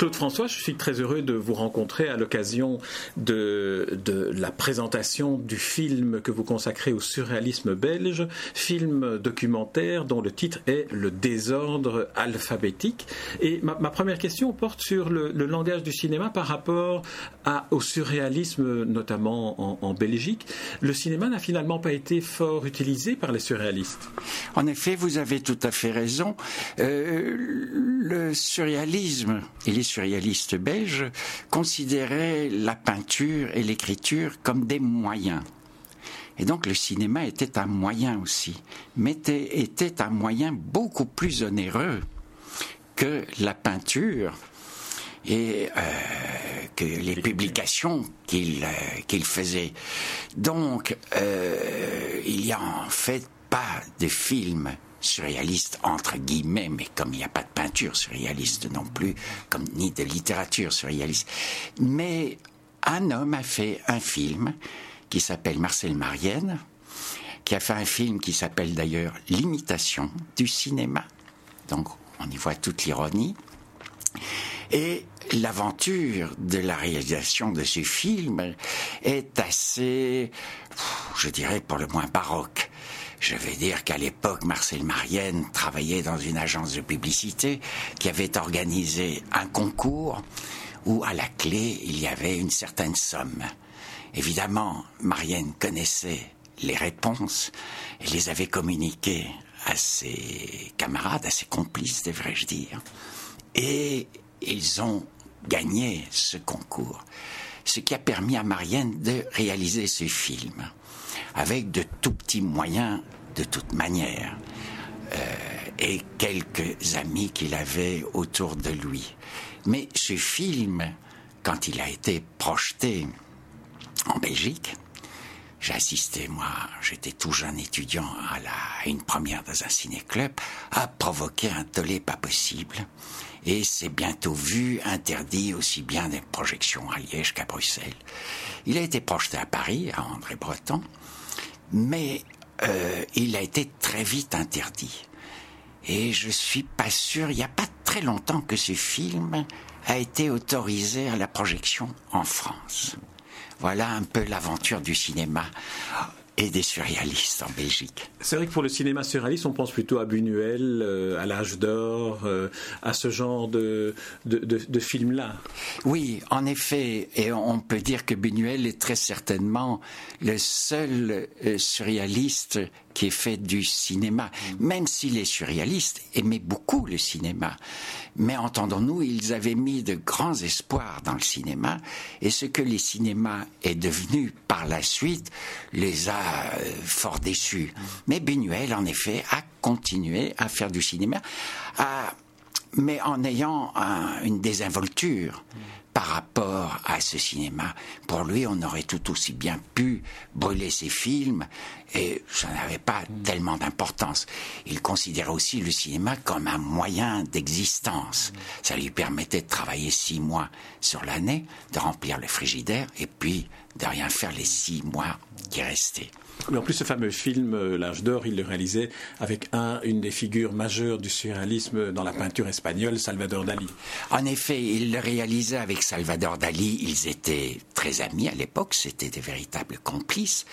Claude François, je suis très heureux de vous rencontrer à l'occasion de, la présentation du film que vous consacrez au surréalisme belge, film documentaire dont le titre est Le désordre alphabétique. Et ma, première question porte sur le, langage du cinéma par rapport au surréalisme, notamment en, Belgique. Le cinéma n'a finalement pas été fort utilisé par les surréalistes. En effet, vous avez tout à fait raison. Euh, le surréalisme et les surréalistes belges considéraient la peinture et l'écriture comme des moyens. Et donc le cinéma était un moyen aussi, mais était, un moyen beaucoup plus onéreux que la peinture et euh, que les publications qu'il euh, faisait. Donc, euh, il n'y a en fait pas de films surréaliste entre guillemets, mais comme il n'y a pas de peinture surréaliste non plus, comme ni de littérature surréaliste. Mais un homme a fait un film qui s'appelle Marcel Marienne, qui a fait un film qui s'appelle d'ailleurs L'imitation du cinéma. Donc on y voit toute l'ironie. Et l'aventure de la réalisation de ce film est assez, je dirais pour le moins baroque. Je vais dire qu'à l'époque, Marcel Marienne travaillait dans une agence de publicité qui avait organisé un concours où à la clé il y avait une certaine somme. Évidemment, Marienne connaissait les réponses et les avait communiquées à ses camarades, à ses complices, devrais-je dire. Et ils ont gagné ce concours, ce qui a permis à Marienne de réaliser ce film avec de tout petits moyens de toute manière, euh, et quelques amis qu'il avait autour de lui. Mais ce film, quand il a été projeté en Belgique, j'ai assisté, moi, j'étais tout jeune étudiant à, la, à une première dans un ciné-club, a provoqué un tollé pas possible. Et c'est bientôt vu, interdit aussi bien des projections à Liège qu'à Bruxelles. Il a été projeté à Paris, à André Breton, mais euh, il a été très vite interdit. Et je suis pas sûr, il n'y a pas très longtemps que ce film a été autorisé à la projection en France. Voilà un peu l'aventure du cinéma et des surréalistes en Belgique. C'est vrai que pour le cinéma surréaliste, on pense plutôt à Buñuel, euh, à l'âge d'or, euh, à ce genre de, de, de, films-là. Oui, en effet, et on peut dire que Buñuel est très certainement le seul euh, surréaliste qui est fait du cinéma, même si les surréalistes aimaient beaucoup le cinéma. Mais entendons-nous, ils avaient mis de grands espoirs dans le cinéma, et ce que les cinémas est devenu par la suite les a fort déçus. Mais Buñuel, en effet, a continué à faire du cinéma, mais en ayant une désinvolture par rapport à ce cinéma. Pour lui, on aurait tout aussi bien pu brûler ses films et ça n'avait pas tellement d'importance. Il considérait aussi le cinéma comme un moyen d'existence. Ça lui permettait de travailler six mois sur l'année, de remplir le frigidaire et puis de rien faire les six mois qui restaient. Mais en plus, ce fameux film, euh, L'âge d'or, il le réalisait avec un, une des figures majeures du surréalisme dans la peinture espagnole, Salvador Dali. En effet, il le réalisait avec Salvador Dali. Ils étaient très amis à l'époque, c'était des véritables complices.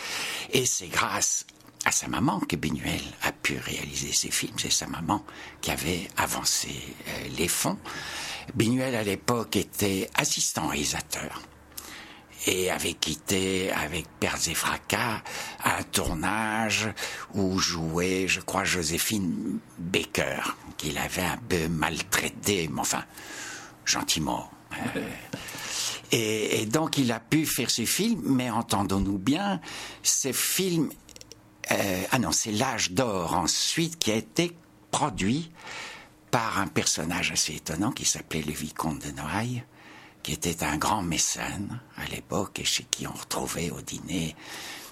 Et c'est grâce à sa maman que Benuel a pu réaliser ces films. C'est sa maman qui avait avancé euh, les fonds. Benuel, à l'époque, était assistant réalisateur et avait quitté avec Perz et Fracas un tournage où jouait, je crois, Joséphine Baker, qu'il avait un peu maltraité, mais enfin, gentiment. Euh, et, donc il a pu faire ce film, mais entendons-nous bien, ce film, euh, ah non, c'est l'âge d'or ensuite qui a été produit par un personnage assez étonnant qui s'appelait le vicomte de Noailles, qui était un grand mécène à l'époque et chez qui on retrouvait au dîner,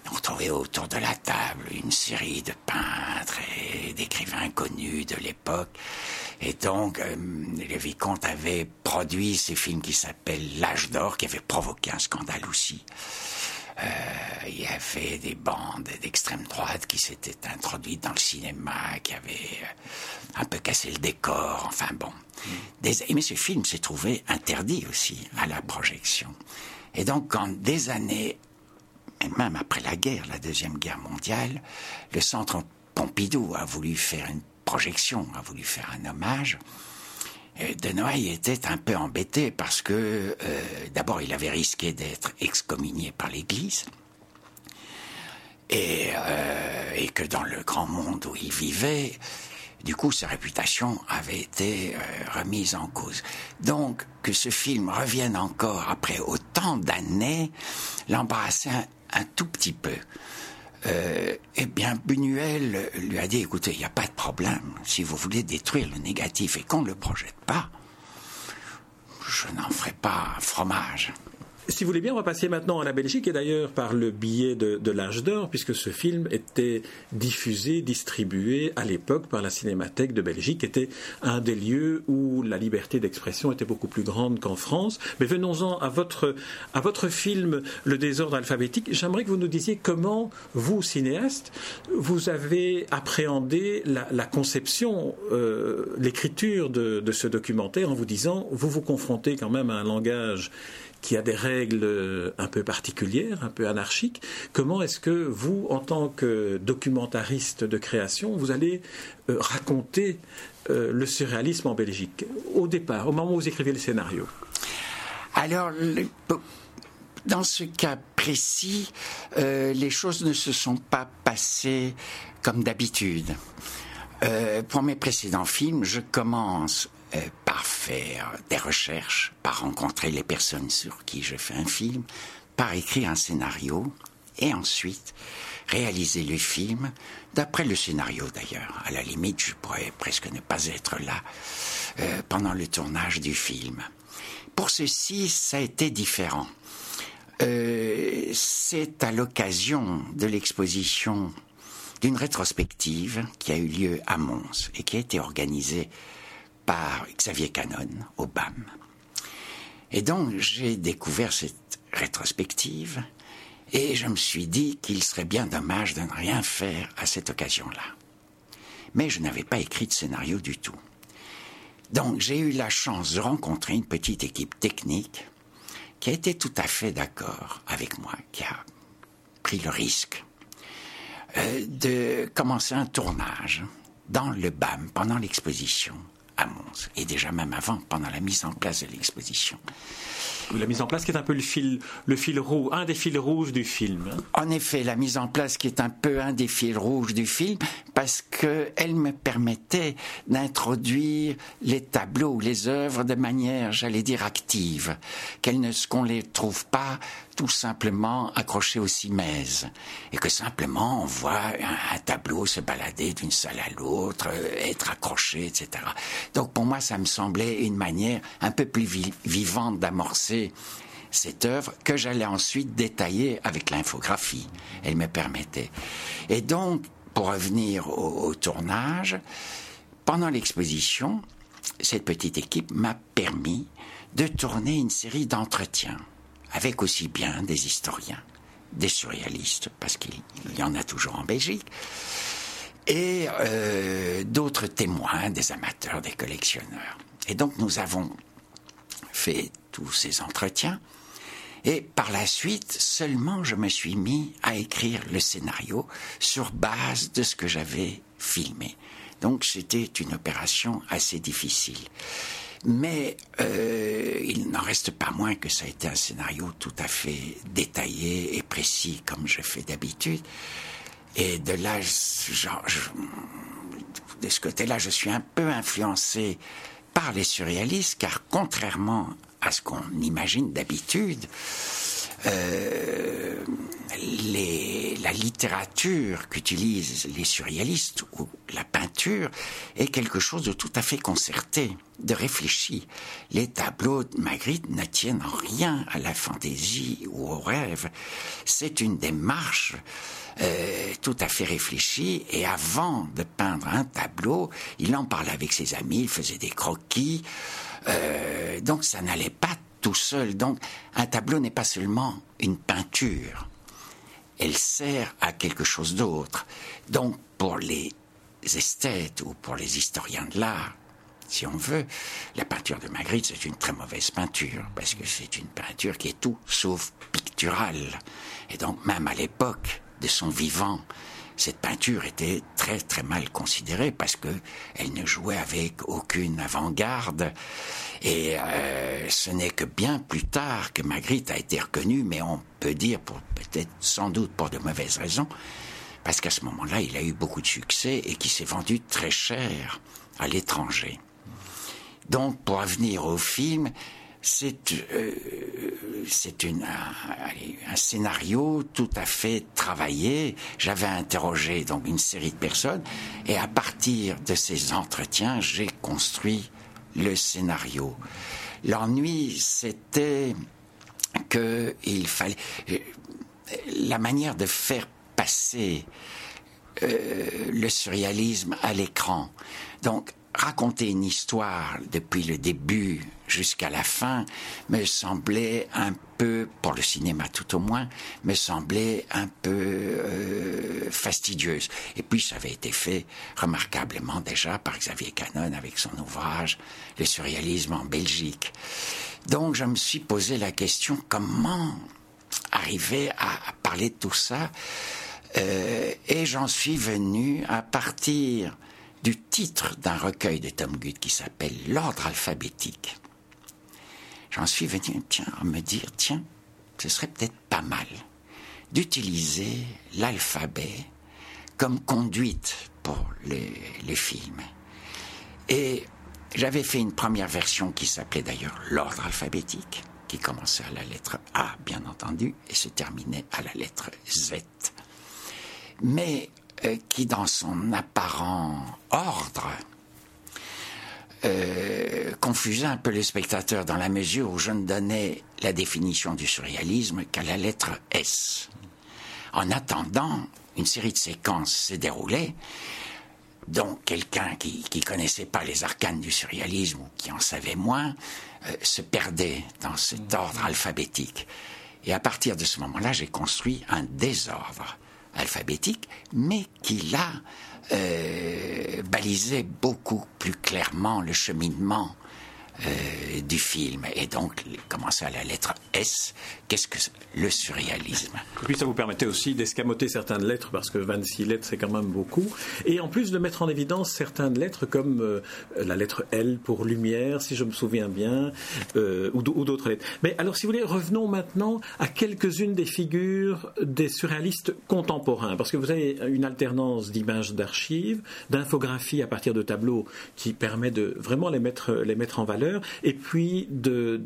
on retrouvait autour de la table une série de peintres et d'écrivains connus de l'époque. Et donc, euh, le vicomte avait produit ce film qui s'appelle L'âge d'or, qui avait provoqué un scandale aussi. Euh, il y avait des bandes d'extrême droite qui s'étaient introduites dans le cinéma, qui avaient euh, un peu cassé le décor, enfin bon. mais ce film s'est trouvé interdit aussi à la projection. Et donc, quand des années, et même après la guerre, la Deuxième Guerre mondiale, le Centre Pompidou a voulu faire une projection, a voulu faire un hommage, euh, de Noailles était un peu embêté parce que euh, d'abord il avait risqué d'être excommunié par l'Église et, euh, et, que dans le grand monde où il vivait, du coup sa réputation avait été remise en cause. Donc que ce film revienne encore après autant d'années l'embarrassait un tout petit peu. Euh, eh bien, Buñuel lui a dit, écoutez, il n'y a pas de problème. Si vous voulez détruire le négatif et qu'on ne le projette pas, je n'en ferai pas fromage. Si vous voulez bien, on va passer maintenant à la Belgique, et d'ailleurs par le biais de, l'âge d'or, puisque ce film était diffusé, distribué à l'époque par la Cinémathèque de Belgique, qui était un des lieux où la liberté d'expression était beaucoup plus grande qu'en France. Mais venons-en à votre, à votre film Le désordre alphabétique. J'aimerais que vous nous disiez comment, vous, cinéaste, vous avez appréhendé la, conception, euh, l'écriture de, de ce documentaire en vous disant, vous vous confrontez quand même à un langage qui a des règles euh, un peu particulières, un peu anarchiques. Comment est-ce que vous, en tant que documentariste de création, vous allez euh, raconter euh, le surréalisme en Belgique au départ, au moment où vous écrivez le scénario? Alors, dans ce cas précis, les choses ne se sont pas passées comme d'habitude. pour mes précédents films, je commence euh, par faire des recherches, par rencontrer les personnes sur qui je fais un film, par écrire un scénario, et ensuite réaliser le film d'après le scénario d'ailleurs. À la limite, je pourrais presque ne pas être là euh, pendant le tournage du film. Pour ceci, ça a été différent. Euh, c'est à l'occasion de l'exposition d'une rétrospective qui a eu lieu à Mons et qui a été organisée par Xavier Canon au BAM. Et donc j'ai découvert cette rétrospective et je me suis dit qu'il serait bien dommage de ne rien faire à cette occasion-là. Mais je n'avais pas écrit de scénario du tout. Donc j'ai eu la chance de rencontrer une petite équipe technique qui a été tout à fait d'accord avec moi, qui a pris le risque euh, de commencer un tournage dans le BAM pendant l'exposition à Mons, et déjà même avant, pendant la mise en place de l'exposition. La mise en place qui est un peu le fil, le fil rouge, un des fils rouges du film. Hein. En effet, la mise en place qui est un peu un des fils rouges du film, parce qu'elle me permettait d'introduire les tableaux les œuvres de manière, j'allais dire, active, qu'elle ne, qu'on les trouve pas tout simplement accrochés au cimaises, et que simplement on voit un, tableau se balader d'une salle à l'autre, euh, être accroché, etc. Donc pour moi, ça me semblait une manière un peu plus vivante d'amorcer cette œuvre que j'allais ensuite détailler avec l'infographie. Elle me permettait. Et donc, pour revenir au, tournage, pendant l'exposition, cette petite équipe m'a permis de tourner une série d'entretiens avec aussi bien des historiens, des surréalistes, parce qu'il y en a toujours en Belgique, et euh, d'autres témoins, des amateurs, des collectionneurs. Et donc nous avons fait tous ces entretiens. Et par la suite, seulement je me suis mis à écrire le scénario sur base de ce que j'avais filmé. Donc c'était une opération assez difficile. Mais euh, il n'en reste pas moins que ça a été un scénario tout à fait détaillé et précis comme je fais d'habitude. Et de là, genre, de ce côté-là, je suis un peu influencé par les surréalistes, car contrairement à ce qu'on imagine d'habitude, euh, les, la littérature qu'utilisent les surréalistes ou la peinture est quelque chose de tout à fait concerté, de réfléchi. Les tableaux de Magritte ne tiennent en rien à la fantaisie ou au rêve. C'est une démarche euh, tout à fait réfléchie et avant de peindre un tableau, il en parlait avec ses amis, il faisait des croquis. Euh, donc ça n'allait pas tout seul. Donc un tableau n'est pas seulement une peinture. elle sert à quelque chose d'autre. Donc, pour les esthètes ou pour les historiens de l'art, si on veut, la peinture de Magritte, c'est une très mauvaise peinture, parce que c'est une peinture qui est tout sauf picturale. Et donc, même à l'époque de son vivant, cette peinture était très très mal considérée parce que elle ne jouait avec aucune avant-garde et euh, ce n'est que bien plus tard que Magritte a été reconnue, mais on peut dire peut-être sans doute pour de mauvaises raisons, parce qu'à ce moment-là il a eu beaucoup de succès et qui s'est vendu très cher à l'étranger. Donc pour revenir au film, c'est euh, c'est un, un, scénario tout à fait travaillé. J'avais interrogé donc une série de personnes et à partir de ces entretiens, j'ai construit le scénario. L'ennui, c'était que il fallait euh, la manière de faire passer euh, le surréalisme à l'écran. Donc raconter une histoire depuis le début jusqu'à la fin me semblait un peu, pour le cinéma tout au moins, me semblait un peu euh, fastidieuse. Et puis ça avait été fait remarquablement déjà par Xavier Canon avec son ouvrage Le surréalisme en Belgique. Donc je me suis posé la question comment arriver à, parler de tout ça? Euh, et j'en suis venu à partir du titre d'un recueil de Tom Good qui s'appelle L'ordre alphabétique. J'en suis venu tiens, à me dire, tiens, ce serait peut-être pas mal d'utiliser l'alphabet comme conduite pour les, les films. Et j'avais fait une première version qui s'appelait d'ailleurs L'ordre alphabétique, qui commençait à la lettre A, bien entendu, et se terminait à la lettre Z. Mais qui, dans son apparent ordre, euh, confusait un peu les spectateurs dans la mesure où je ne donnais la définition du surréalisme qu'à la lettre S. En attendant, une série de séquences s'est déroulée, dont quelqu'un qui ne connaissait pas les arcanes du surréalisme ou qui en savait moins euh, se perdait dans cet ordre alphabétique. Et à partir de ce moment-là, j'ai construit un désordre alphabétique, mais qui là euh, balisait beaucoup plus clairement le cheminement euh, du film. Et donc, commencer à la lettre S, qu'est-ce que le surréalisme Et puis ça vous permettait aussi d'escamoter certaines lettres, parce que 26 lettres, c'est quand même beaucoup. Et en plus de mettre en évidence certaines lettres, comme euh, la lettre L pour lumière, si je me souviens bien, euh, ou d'autres lettres. Mais alors, si vous voulez, revenons maintenant à quelques-unes des figures des surréalistes contemporains, parce que vous avez une alternance d'images d'archives, d'infographies à partir de tableaux qui permet de vraiment les mettre, les mettre en valeur et puis de,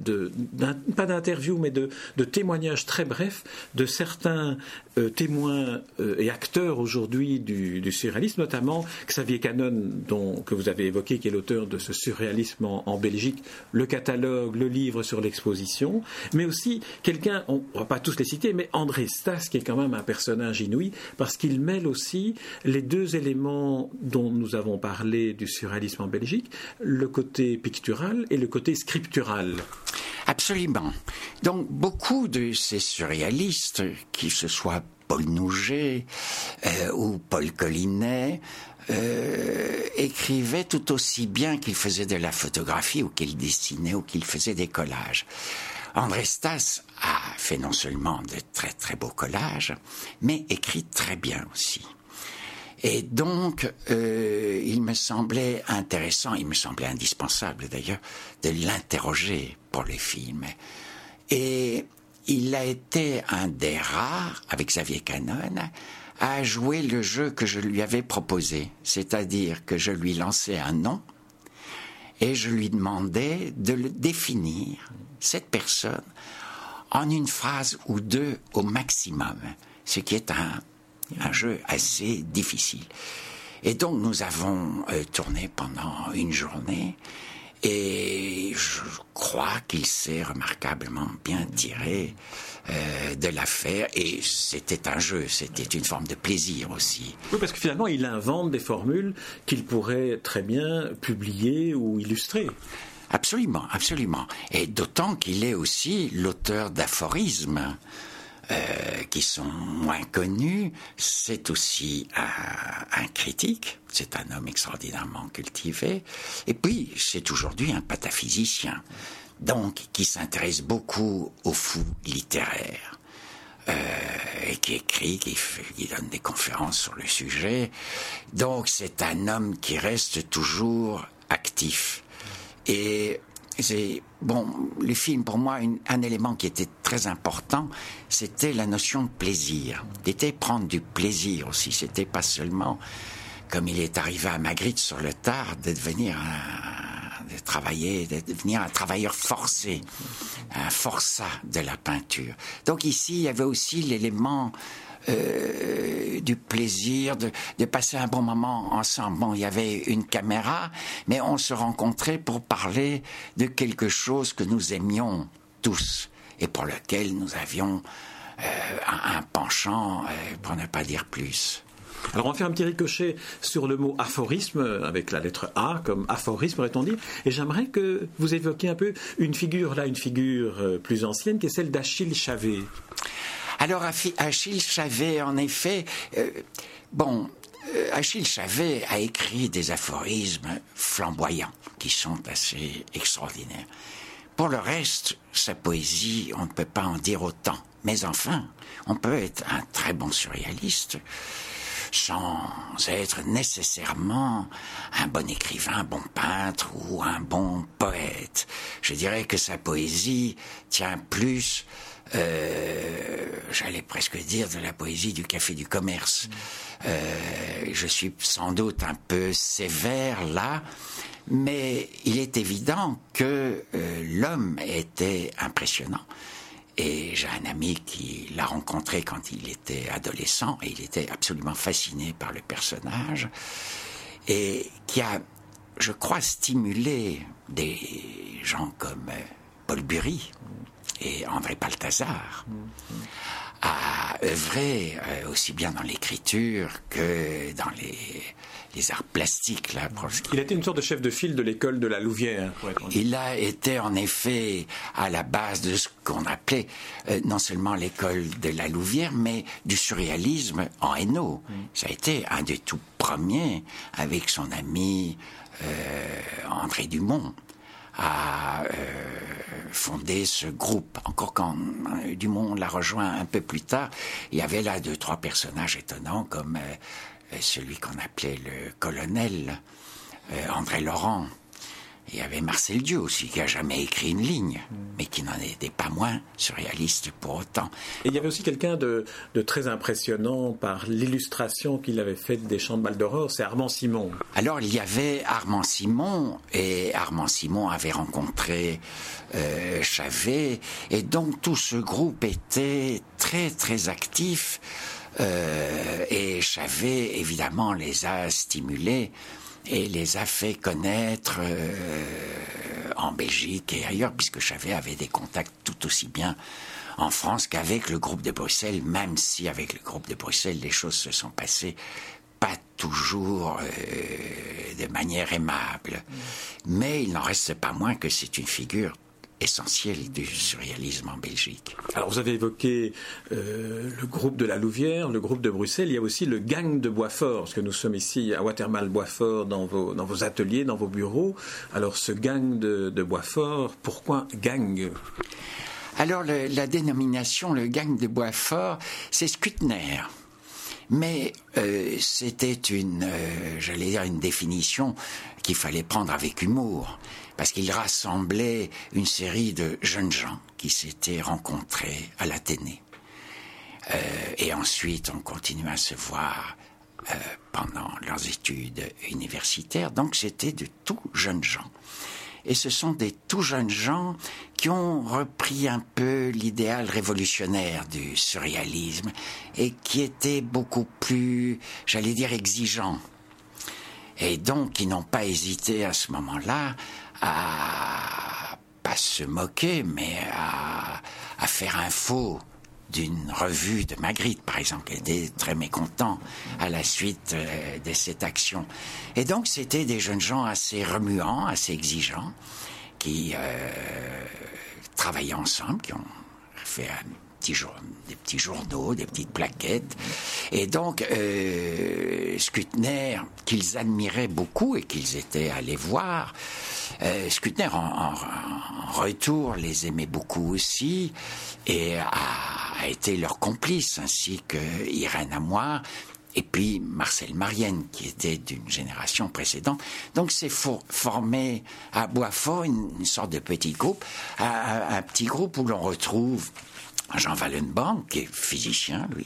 pas d'interview, mais de, témoignages très brefs de certains euh, témoins euh, et acteurs aujourd'hui du, surréalisme, notamment Xavier Canon, dont, que vous avez évoqué, qui est l'auteur de ce surréalisme en, Belgique, le catalogue, le livre sur l'exposition, mais aussi quelqu'un, on ne va pas tous les citer, mais André Stas, qui est quand même un personnage inouï, parce qu'il mêle aussi les deux éléments dont nous avons parlé du surréalisme en Belgique, le côté pictural et le côté scriptural. Absolument. Donc beaucoup de ces surréalistes, qui ce soit Paul Nouget euh, ou Paul Collinet, euh, écrivaient tout aussi bien qu'ils faisaient de la photographie ou qu'ils dessinaient ou qu'ils faisaient des collages. André Stas a fait non seulement de très très beaux collages, mais écrit très bien aussi. Et donc, euh, il me semblait intéressant, il me semblait indispensable d'ailleurs, de l'interroger pour les films. Et il a été un des rares, avec Xavier Canon, à jouer le jeu que je lui avais proposé. C'est-à-dire que je lui lançais un nom et je lui demandais de le définir, cette personne, en une phrase ou deux au maximum, ce qui est un un jeu assez difficile. Et donc nous avons euh, tourné pendant une journée et je crois qu'il s'est remarquablement bien tiré euh, de l'affaire et c'était un jeu, c'était une forme de plaisir aussi. Oui, parce que finalement il invente des formules qu'il pourrait très bien publier ou illustrer. Absolument, absolument. Et d'autant qu'il est aussi l'auteur d'aphorismes euh, qui sont moins connus. C'est aussi un, critique, c'est un homme extraordinairement cultivé. Et puis, c'est aujourd'hui un pataphysicien, donc qui s'intéresse beaucoup aux fous littéraires. Euh, et qui écrit, qui, qui, donne des conférences sur le sujet. Donc c'est un homme qui reste toujours actif. Et c'est bon, le film pour moi un élément qui était très important, c'était la notion de plaisir. C'était prendre du plaisir aussi. C'était pas seulement comme il est arrivé à Magritte sur le tard de devenir un, de travailler, de devenir un travailleur forcé, un forçat de la peinture. Donc ici, il y avait aussi l'élément euh, du plaisir de, passer un bon moment ensemble. Bon, il y avait une caméra, mais on se rencontrait pour parler de quelque chose que nous aimions tous et pour lequel nous avions euh, un, penchant, euh, pour ne pas dire plus. Alors on va faire un petit ricochet sur le mot aphorisme avec la lettre A comme aphorisme aurait-on dit et j'aimerais que vous évoquiez un peu une figure là une figure plus ancienne qui est celle d'Achille Chavet. Alors Achille Chavet, en effet, euh, bon, euh, Achille Chavet a écrit des aphorismes flamboyants qui sont assez extraordinaires. Pour le reste, sa poésie, on ne peut pas en dire autant. Mais enfin, on peut être un très bon surréaliste sans être nécessairement un bon écrivain, un bon peintre ou un bon poète. Je dirais que sa poésie tient plus euh, j'allais presque dire de la poésie du café du commerce. Euh, je suis sans doute un peu sévère là, mais il est évident que euh, l'homme était impressionnant. Et j'ai un ami qui l'a rencontré quand il était adolescent et il était absolument fasciné par le personnage et qui a, je crois, stimulé des gens comme Paul Bury, et André Balthazar a œuvré euh, aussi bien dans l'écriture que dans les, les arts plastiques. Là, Il était une sorte de chef de file de l'école de la Louvière. Il a été en effet à la base de ce qu'on appelait euh, non seulement l'école de la Louvière, mais du surréalisme en Hainaut. Mm. Ça a été un des tout premiers avec son ami euh, André Dumont a euh, fondé ce groupe. Encore quand euh, Dumont l'a rejoint un peu plus tard, il y avait là deux, trois personnages étonnants comme euh, celui qu'on appelait le colonel André Laurent, il y avait Marcel Dieu aussi, qui a jamais écrit une ligne, mais qui n'en était pas moins surréaliste pour autant. Et il y avait aussi quelqu'un de, très impressionnant par l'illustration qu'il avait faite des de Maldoror, c'est Armand Simon. Alors il y avait Armand Simon, et Armand Simon avait rencontré euh, Chavet, et donc tout ce groupe était très très actif. Euh, et Chavet, évidemment, les a stimulés et les a fait connaître euh, en Belgique et ailleurs, puisque Chavet avait des contacts tout aussi bien en France qu'avec le groupe de Bruxelles, même si avec le groupe de Bruxelles les choses se sont passées pas toujours euh, de manière aimable. Mais il n'en reste pas moins que c'est une figure essentiel du surréalisme en Belgique. Alors vous avez évoqué euh, le groupe de la Louvière, le groupe de Bruxelles, il y a aussi le gang de Boisfort, parce que nous sommes ici à Watermal-Boisfort dans vos, dans vos ateliers, dans vos bureaux. Alors ce gang de, de Boisfort, pourquoi gang? Alors la dénomination, le gang de Boisfort, c'est Skutner. Mais euh, c'était une, euh, j'allais dire, une définition qu'il fallait prendre avec humour parce qu'il rassemblait une série de jeunes gens qui s'étaient rencontrés à l'Athénée. Euh, et ensuite, on continue à se voir euh, pendant leurs études universitaires. Donc, c'était de tout jeunes gens. Et ce sont des tout jeunes gens qui ont repris un peu l'idéal révolutionnaire du surréalisme et qui étaient beaucoup plus, j'allais dire, exigeants. Et donc, ils n'ont pas hésité à ce moment-là à pas se moquer, mais à, à faire un faux d'une revue de Magritte, par exemple, était très mécontent à la suite euh, de cette action. Et donc, c'était des jeunes gens assez remuants, assez exigeants, qui euh, travaillaient ensemble, qui ont fait un des petits journaux, des petites plaquettes. Et donc, euh, Skutner, qu'ils admiraient beaucoup et qu'ils étaient allés voir, euh, Skutner en, retour les aimait beaucoup aussi et a, été leur complice, ainsi que Irène Amoir et puis Marcel Marienne, qui était d'une génération précédente. Donc c'est formé à Boisfort une, sorte de petit groupe, un, petit groupe où l'on retrouve Jean Wallenborn, qui est physicien, lui,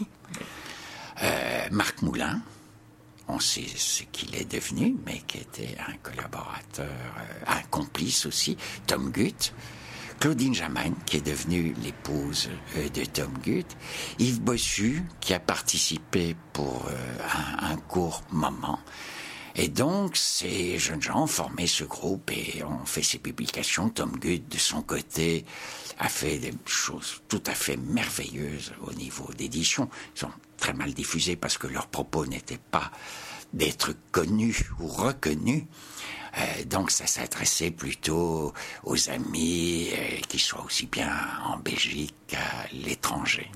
euh, Marc Moulin, on sait ce qu'il est devenu, mais qui était un collaborateur, euh, un complice aussi, Tom Gutt, Claudine Jamagne, qui est devenue l'épouse euh, de Tom Gutt, Yves Bossu, qui a participé pour un, court moment. Et donc, ces jeunes gens ont formé ce groupe et ont fait ces publications. Tom Gutt, de son côté, a fait des choses tout à fait merveilleuses au niveau d'édition. Ils sont très mal diffusés parce que leurs propos n'étaient pas d'être connus ou reconnus. Euh, donc ça s'adressait plutôt aux amis euh, qui soient aussi bien en Belgique qu'à l'étranger.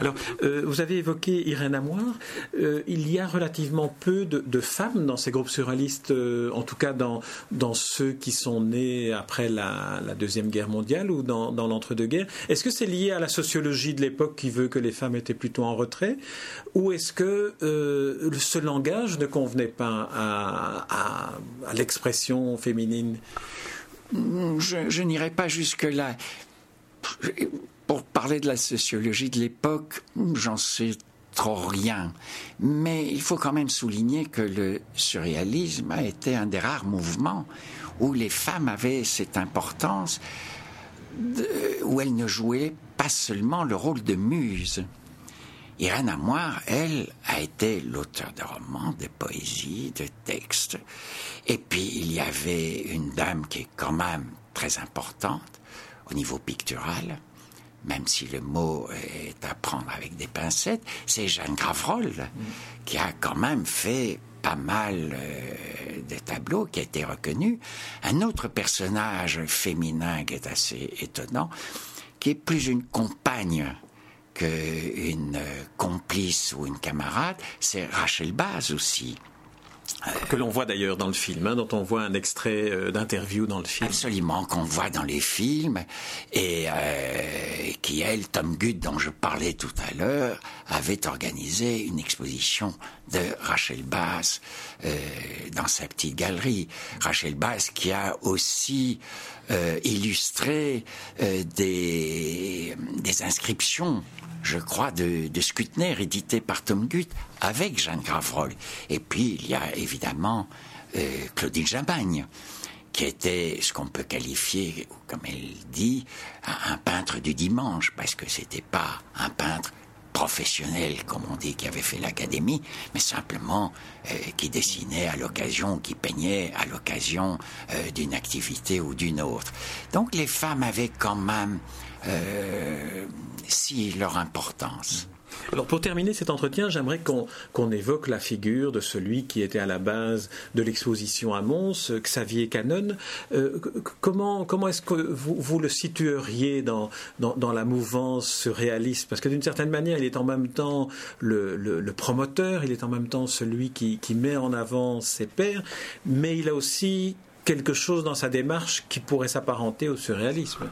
Alors, euh, vous avez évoqué Irène Amoir. Euh, il y a relativement peu de, femmes dans ces groupes surréalistes, euh, en tout cas dans, ceux qui sont nés après la, Deuxième Guerre mondiale ou dans, l'entre-deux-guerres. Est-ce que c'est lié à la sociologie de l'époque qui veut que les femmes étaient plutôt en retrait? Ou est-ce que ce langage ne convenait pas à, l'expression féminine? Je n'irai pas jusque-là pour parler de la sociologie de l'époque, j'en sais trop rien. Mais il faut quand même souligner que le surréalisme a été un des rares mouvements où les femmes avaient cette importance, où elles ne jouaient pas seulement le rôle de muse. Irène Amoir, elle, a été l'auteur de romans, de poésie, de textes. Et puis, il y avait une dame qui est quand même très importante au niveau pictural, même si le mot est à prendre avec des pincettes, c'est Jeanne Gravrolle qui a quand même fait pas mal euh, de tableaux, qui a été reconnu. Un autre personnage féminin qui est assez étonnant, qui est plus une compagne qu'une complice ou une camarade, c'est Rachel Baz aussi. Que l'on voit d'ailleurs dans le film, hein, dont on voit un extrait euh, d'interview dans le film. Absolument, qu'on voit dans les films, et euh, qui, elle, Tom Gutt, dont je parlais tout à l'heure, avait organisé une exposition de Rachel Bass euh, dans sa petite galerie. Rachel Bass qui a aussi illustré des, des inscriptions je crois, de, de Skutner, édité par Tom Gutt, avec Jeanne Gravroll. Et puis, il y a évidemment euh, Claudine Jamagne, qui était ce qu'on peut qualifier, comme elle dit, un peintre du dimanche, parce que c'était pas un peintre professionnel, comme on dit, qui avait fait l'académie, mais simplement euh, qui dessinait à l'occasion, qui peignait à l'occasion euh, d'une activité ou d'une autre. Donc les femmes avaient quand même si leur importance. Alors pour terminer cet entretien, j'aimerais qu'on évoque la figure de celui qui était à la base de l'exposition à Mons, Xavier Canon. Euh, comment comment est-ce que vous, vous, le situeriez dans, dans, la mouvance surréaliste Parce que d'une certaine manière, il est en même temps le, le, promoteur, il est en même temps celui qui, qui met en avant ses pairs, mais il a aussi quelque chose dans sa démarche qui pourrait s'apparenter au surréalisme.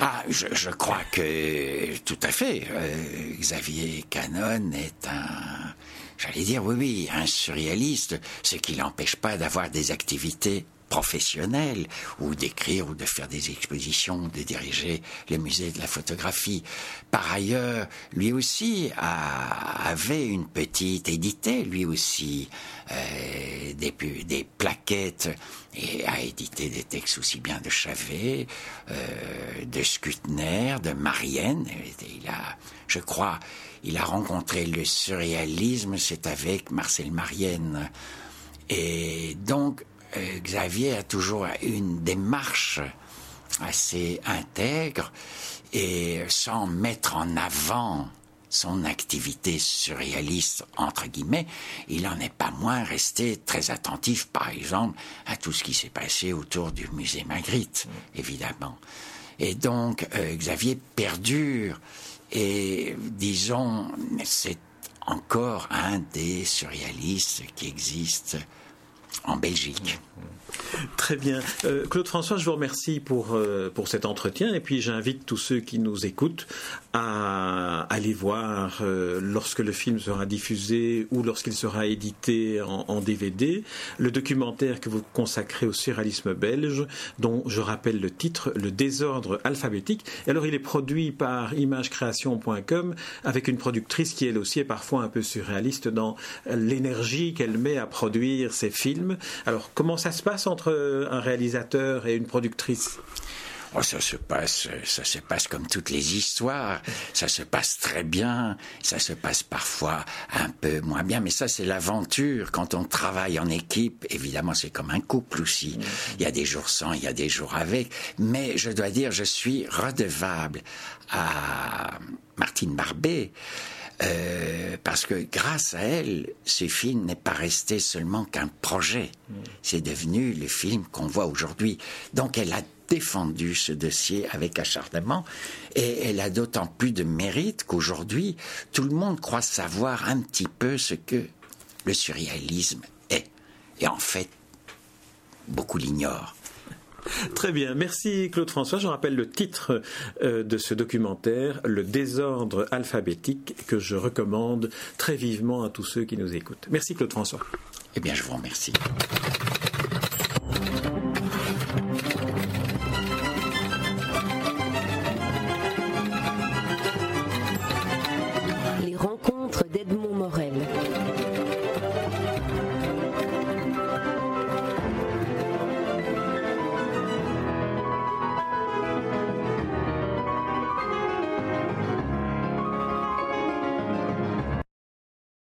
Ah, je, crois que tout à fait. Euh, Xavier Canon est un, j'allais dire oui, oui, un surréaliste, ce qui l'empêche pas d'avoir des activités professionnelles ou d'écrire ou de faire des expositions, de diriger le musée de la photographie. Par ailleurs, lui aussi avait une petite édité, lui aussi, euh, des, des plaquettes et a édité des textes aussi bien de Chavet, euh, de Skutner, de Marienne. Il a, je crois, il a rencontré le surréalisme, c'est avec Marcel Marienne. Et donc, euh, Xavier a toujours une démarche assez intègre et sans mettre en avant son activité surréaliste, entre guillemets, il n'en est pas moins resté très attentif, par exemple, à tout ce qui s'est passé autour du musée Magritte, évidemment. Et donc, euh, Xavier perdure Et disons, c'est encore un des surréalistes qui existent en Belgique. Très bien. Euh, Claude François, je vous remercie pour, euh, pour cet entretien et puis j'invite tous ceux qui nous écoutent à aller voir euh, lorsque le film sera diffusé ou lorsqu'il sera édité en, DVD le documentaire que vous consacrez au surréalisme belge dont je rappelle le titre Le désordre alphabétique. Alors il est produit par imagecreation.com avec une productrice qui elle aussi est parfois un peu surréaliste dans l'énergie qu'elle met à produire ses films. Alors comment ça se passe entre un réalisateur et une productrice? Oh, ça se passe, ça se passe comme toutes les histoires. Ça se passe très bien. Ça se passe parfois un peu moins bien. Mais ça, c'est l'aventure. Quand on travaille en équipe, évidemment, c'est comme un couple aussi. Il y a des jours sans, il y a des jours avec. Mais je dois dire, je suis redevable à Martine Barbet. Euh, parce que grâce à elle, ce film n'est pas resté seulement qu'un projet. C'est devenu le film qu'on voit aujourd'hui. Donc elle a défendu ce dossier avec acharnement et elle a d'autant plus de mérite qu'aujourd'hui, tout le monde croit savoir un petit peu ce que le surréalisme est. Et en fait, beaucoup l'ignorent. Très bien, merci Claude François. Je rappelle le titre euh, de ce documentaire, Le désordre alphabétique, que je recommande très vivement à tous ceux qui nous écoutent. Merci Claude François. Eh bien, je vous remercie.